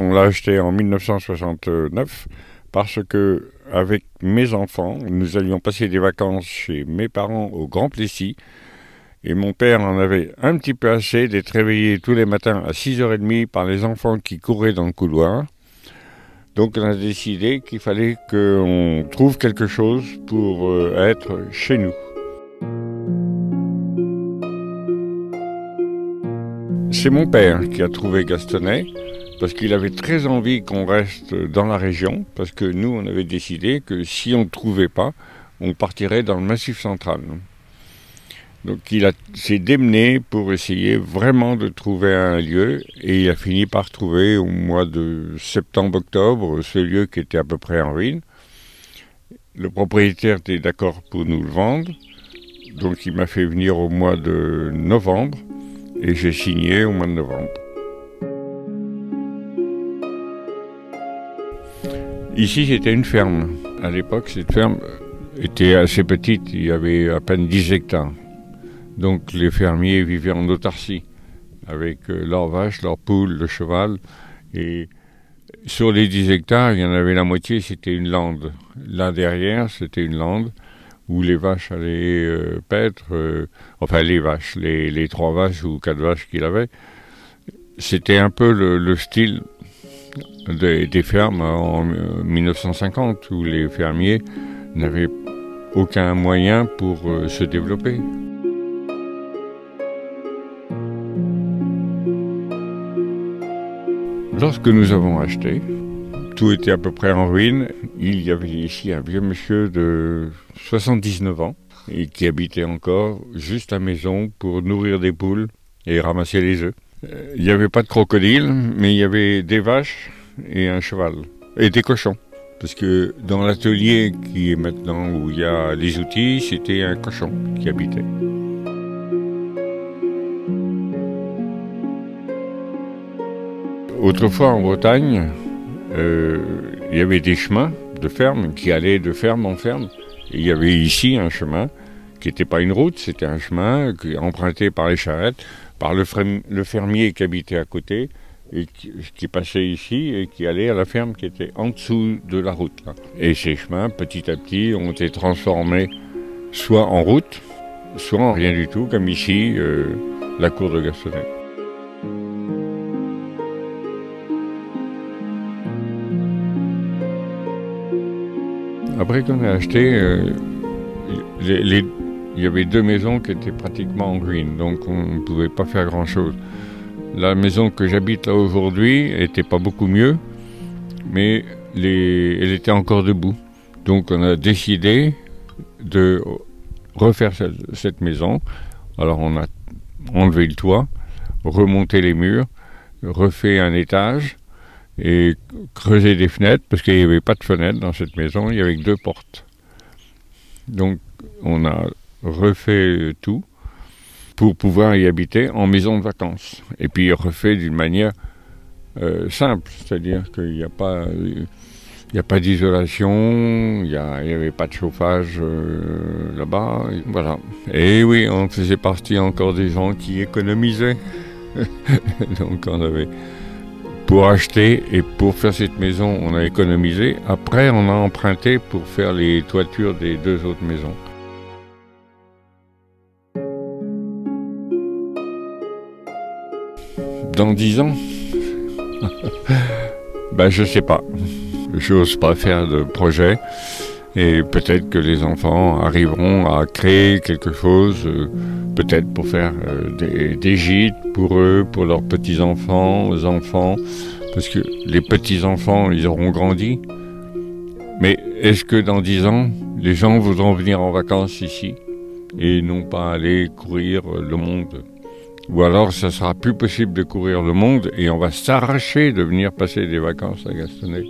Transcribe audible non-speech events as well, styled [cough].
On l'a acheté en 1969 parce que avec mes enfants, nous allions passer des vacances chez mes parents au Grand Plessis. Et mon père en avait un petit peu assez d'être réveillé tous les matins à 6h30 par les enfants qui couraient dans le couloir. Donc on a décidé qu'il fallait qu'on trouve quelque chose pour euh, être chez nous. C'est mon père qui a trouvé Gastonnet parce qu'il avait très envie qu'on reste dans la région parce que nous on avait décidé que si on ne trouvait pas, on partirait dans le massif central. Donc il s'est démené pour essayer vraiment de trouver un lieu et il a fini par trouver au mois de septembre-octobre ce lieu qui était à peu près en ruine. Le propriétaire était d'accord pour nous le vendre, donc il m'a fait venir au mois de novembre et j'ai signé au mois de novembre. Ici c'était une ferme. À l'époque cette ferme était assez petite, il y avait à peine 10 hectares. Donc les fermiers vivaient en autarcie, avec euh, leurs vaches, leurs poules, le cheval. Et sur les 10 hectares, il y en avait la moitié, c'était une lande. Là derrière, c'était une lande où les vaches allaient euh, paître, euh, enfin les vaches, les, trois vaches ou quatre vaches qu'il avait. C'était un peu le, style des, fermes en 1950, où les fermiers n'avaient aucun moyen pour se développer. Lorsque nous avons acheté, tout était à peu près en ruine. Il y avait ici un vieux monsieur de 79 ans et qui habitait encore juste à la maison pour nourrir des poules et ramasser les œufs. Euh, il n'y avait pas de crocodile, mais il y avait des vaches et un cheval et des cochons. Parce que dans l'atelier qui est maintenant où il y a les outils, c'était un cochon qui habitait. Autrefois en Bretagne, euh, il y avait des chemins de ferme qui allaient de ferme en ferme. il y avait ici un chemin qui n'était pas une route, c'était un chemin emprunté par les charrettes, par le, fermier qui habitait à côté et qui, passait ici et qui allait à la ferme qui était en dessous de la route. Et ces chemins, petit à petit, ont été transformés soit en route, soit en rien du tout, comme ici, euh, la cour de Gastonnet. Après qu'on a acheté, euh, il y avait deux maisons qui étaient pratiquement en ruine, donc on ne pouvait pas faire grand-chose. La maison que j'habite là aujourd'hui n'était pas beaucoup mieux, mais elle était encore debout. Donc on a décidé de refaire cette maison. Alors on a enlevé le toit, remonté les murs, refait un étage, et creuser des fenêtres parce qu'il n'y avait pas de fenêtres dans cette maison, il y avait que deux portes. Donc on a refait tout pour pouvoir y habiter en maison de vacances. Et puis refait d'une manière euh, simple, c'est-à-dire qu'il n'y a pas... Il a pas d'isolation, il n'y avait pas de chauffage euh, là-bas, voilà. Et oui, on faisait partie encore des gens qui économisaient. [laughs] Donc on avait pour acheter et pour faire cette maison, on a économisé. Après, on a emprunté pour faire les toitures des deux autres maisons. Dans dix ans [laughs] Ben, je sais pas. J'ose pas faire de projet. Et peut-être que les enfants arriveront à créer quelque chose, euh, peut-être pour faire euh, des, des, gîtes pour eux, pour leurs petits-enfants, aux enfants, parce que les petits-enfants, ils auront grandi. Mais est-ce que dans dix ans, les gens voudront venir en vacances ici et non pas aller courir le monde? Ou alors, ça sera plus possible de courir le monde et on va s'arracher de venir passer des vacances à Gastonnet.